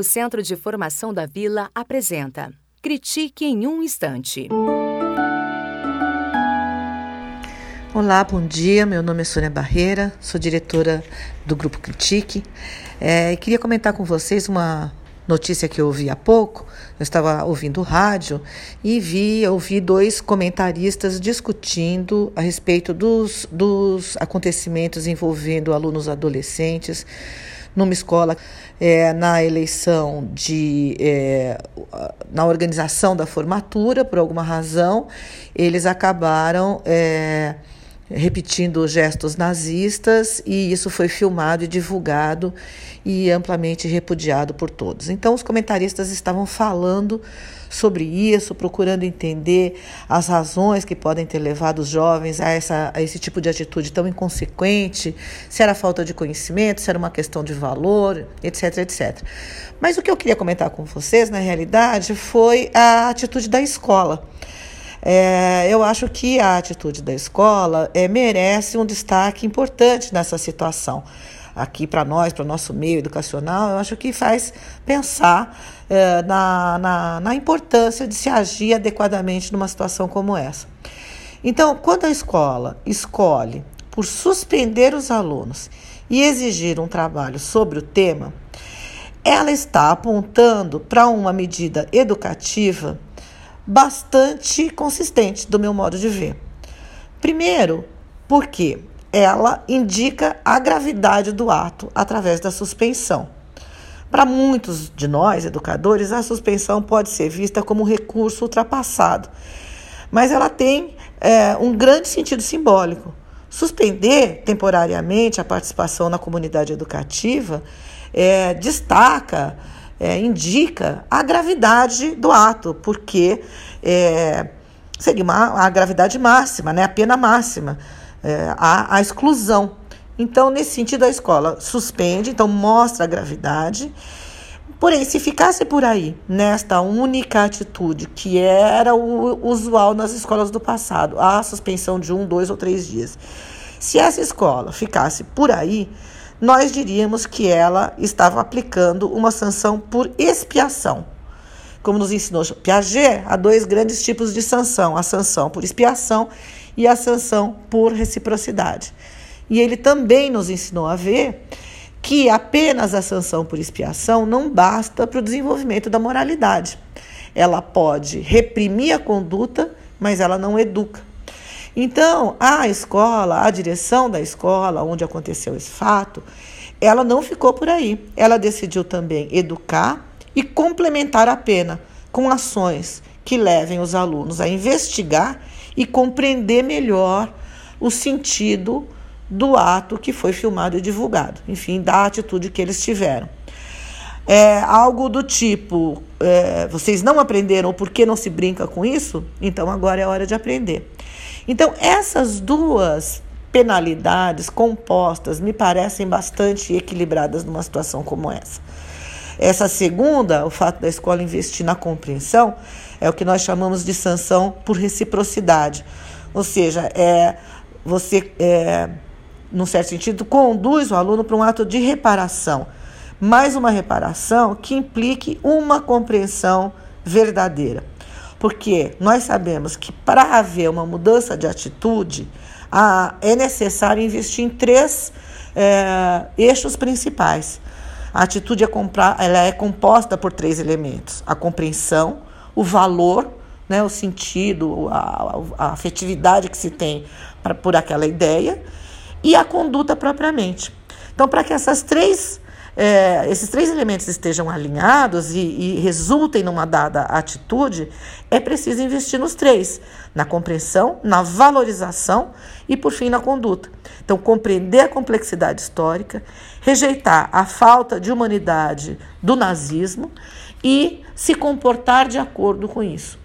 O Centro de Formação da Vila apresenta Critique em um Instante. Olá, bom dia. Meu nome é Sônia Barreira, sou diretora do Grupo Critique. É, queria comentar com vocês uma notícia que eu ouvi há pouco. Eu estava ouvindo rádio e vi, ouvi dois comentaristas discutindo a respeito dos, dos acontecimentos envolvendo alunos adolescentes numa escola é, na eleição de é, na organização da formatura por alguma razão eles acabaram é, repetindo gestos nazistas e isso foi filmado e divulgado e amplamente repudiado por todos. Então os comentaristas estavam falando sobre isso, procurando entender as razões que podem ter levado os jovens a, essa, a esse tipo de atitude tão inconsequente, se era falta de conhecimento, se era uma questão de valor, etc, etc. Mas o que eu queria comentar com vocês, na realidade, foi a atitude da escola. É, eu acho que a atitude da escola é, merece um destaque importante nessa situação. Aqui para nós, para o nosso meio educacional, eu acho que faz pensar é, na, na, na importância de se agir adequadamente numa situação como essa. Então, quando a escola escolhe por suspender os alunos e exigir um trabalho sobre o tema, ela está apontando para uma medida educativa bastante consistente, do meu modo de ver. Primeiro, porque ela indica a gravidade do ato através da suspensão. Para muitos de nós, educadores, a suspensão pode ser vista como um recurso ultrapassado, mas ela tem é, um grande sentido simbólico. Suspender temporariamente a participação na comunidade educativa é, destaca é, indica a gravidade do ato, porque é, seria uma, a gravidade máxima, né, a pena máxima, é, a, a exclusão. Então, nesse sentido, a escola suspende, então mostra a gravidade. Porém, se ficasse por aí, nesta única atitude, que era o usual nas escolas do passado, a suspensão de um, dois ou três dias, se essa escola ficasse por aí, nós diríamos que ela estava aplicando uma sanção por expiação. Como nos ensinou Piaget, há dois grandes tipos de sanção: a sanção por expiação e a sanção por reciprocidade. E ele também nos ensinou a ver que apenas a sanção por expiação não basta para o desenvolvimento da moralidade. Ela pode reprimir a conduta, mas ela não educa. Então, a escola, a direção da escola onde aconteceu esse fato, ela não ficou por aí. Ela decidiu também educar e complementar a pena com ações que levem os alunos a investigar e compreender melhor o sentido do ato que foi filmado e divulgado, enfim, da atitude que eles tiveram. É algo do tipo: é, vocês não aprenderam por que não se brinca com isso? Então agora é hora de aprender. Então, essas duas penalidades compostas me parecem bastante equilibradas numa situação como essa. Essa segunda, o fato da escola investir na compreensão, é o que nós chamamos de sanção por reciprocidade. Ou seja, é você, é, num certo sentido, conduz o aluno para um ato de reparação, mais uma reparação que implique uma compreensão verdadeira. Porque nós sabemos que para haver uma mudança de atitude, a, é necessário investir em três é, eixos principais. A atitude é, comprar, ela é composta por três elementos: a compreensão, o valor, né, o sentido, a, a afetividade que se tem pra, por aquela ideia e a conduta propriamente. Então, para que essas três é, esses três elementos estejam alinhados e, e resultem numa dada atitude, é preciso investir nos três: na compreensão, na valorização e, por fim, na conduta. Então, compreender a complexidade histórica, rejeitar a falta de humanidade do nazismo e se comportar de acordo com isso.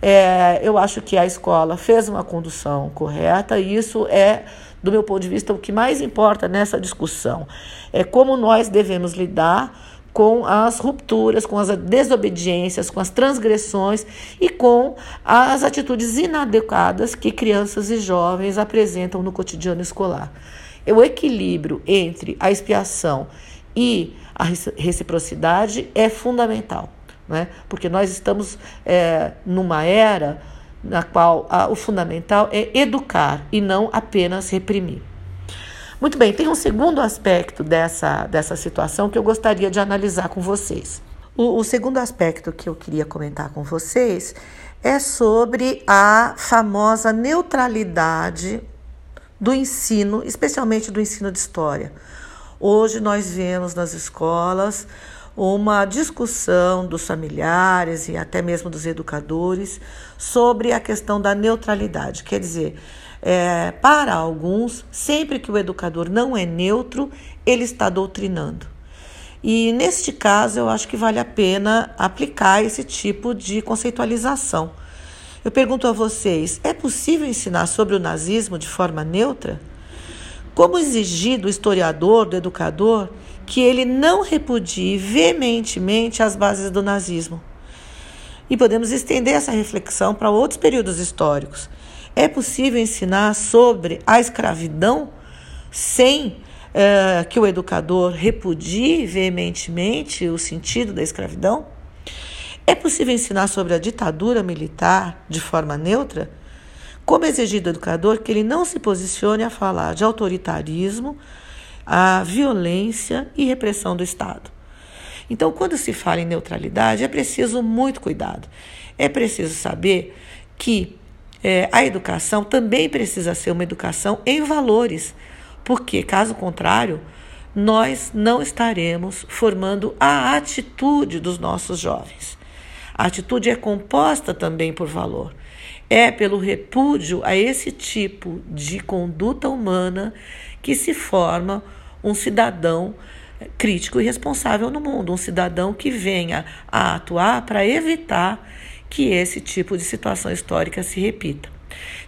É, eu acho que a escola fez uma condução correta e isso é do meu ponto de vista, o que mais importa nessa discussão é como nós devemos lidar com as rupturas, com as desobediências, com as transgressões e com as atitudes inadequadas que crianças e jovens apresentam no cotidiano escolar. O equilíbrio entre a expiação e a reciprocidade é fundamental, né? porque nós estamos é, numa era na qual a, o fundamental é educar e não apenas reprimir. Muito bem, tem um segundo aspecto dessa, dessa situação que eu gostaria de analisar com vocês. O, o segundo aspecto que eu queria comentar com vocês é sobre a famosa neutralidade do ensino, especialmente do ensino de história. Hoje nós vemos nas escolas uma discussão dos familiares e até mesmo dos educadores sobre a questão da neutralidade. Quer dizer, é, para alguns, sempre que o educador não é neutro, ele está doutrinando. E neste caso, eu acho que vale a pena aplicar esse tipo de conceitualização. Eu pergunto a vocês: é possível ensinar sobre o nazismo de forma neutra? Como exigir do historiador, do educador, que ele não repudie veementemente as bases do nazismo? E podemos estender essa reflexão para outros períodos históricos. É possível ensinar sobre a escravidão sem uh, que o educador repudie veementemente o sentido da escravidão? É possível ensinar sobre a ditadura militar de forma neutra? Como exigir do educador que ele não se posicione a falar de autoritarismo, a violência e repressão do Estado? Então, quando se fala em neutralidade, é preciso muito cuidado. É preciso saber que é, a educação também precisa ser uma educação em valores, porque, caso contrário, nós não estaremos formando a atitude dos nossos jovens. A atitude é composta também por valor. É pelo repúdio a esse tipo de conduta humana que se forma um cidadão crítico e responsável no mundo, um cidadão que venha a atuar para evitar que esse tipo de situação histórica se repita.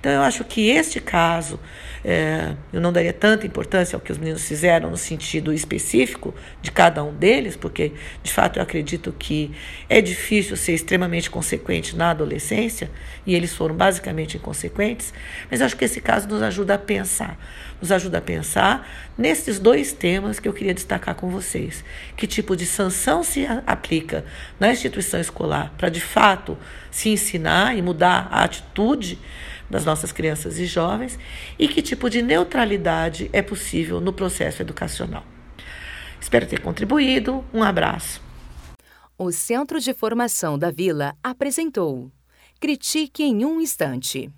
Então, eu acho que este caso, é, eu não daria tanta importância ao que os meninos fizeram no sentido específico de cada um deles, porque, de fato, eu acredito que é difícil ser extremamente consequente na adolescência, e eles foram basicamente inconsequentes, mas acho que esse caso nos ajuda a pensar. Nos ajuda a pensar nesses dois temas que eu queria destacar com vocês. Que tipo de sanção se aplica na instituição escolar para, de fato, se ensinar e mudar a atitude das nossas crianças e jovens e que tipo de neutralidade é possível no processo educacional. Espero ter contribuído. Um abraço. O Centro de Formação da Vila apresentou Critique em um Instante.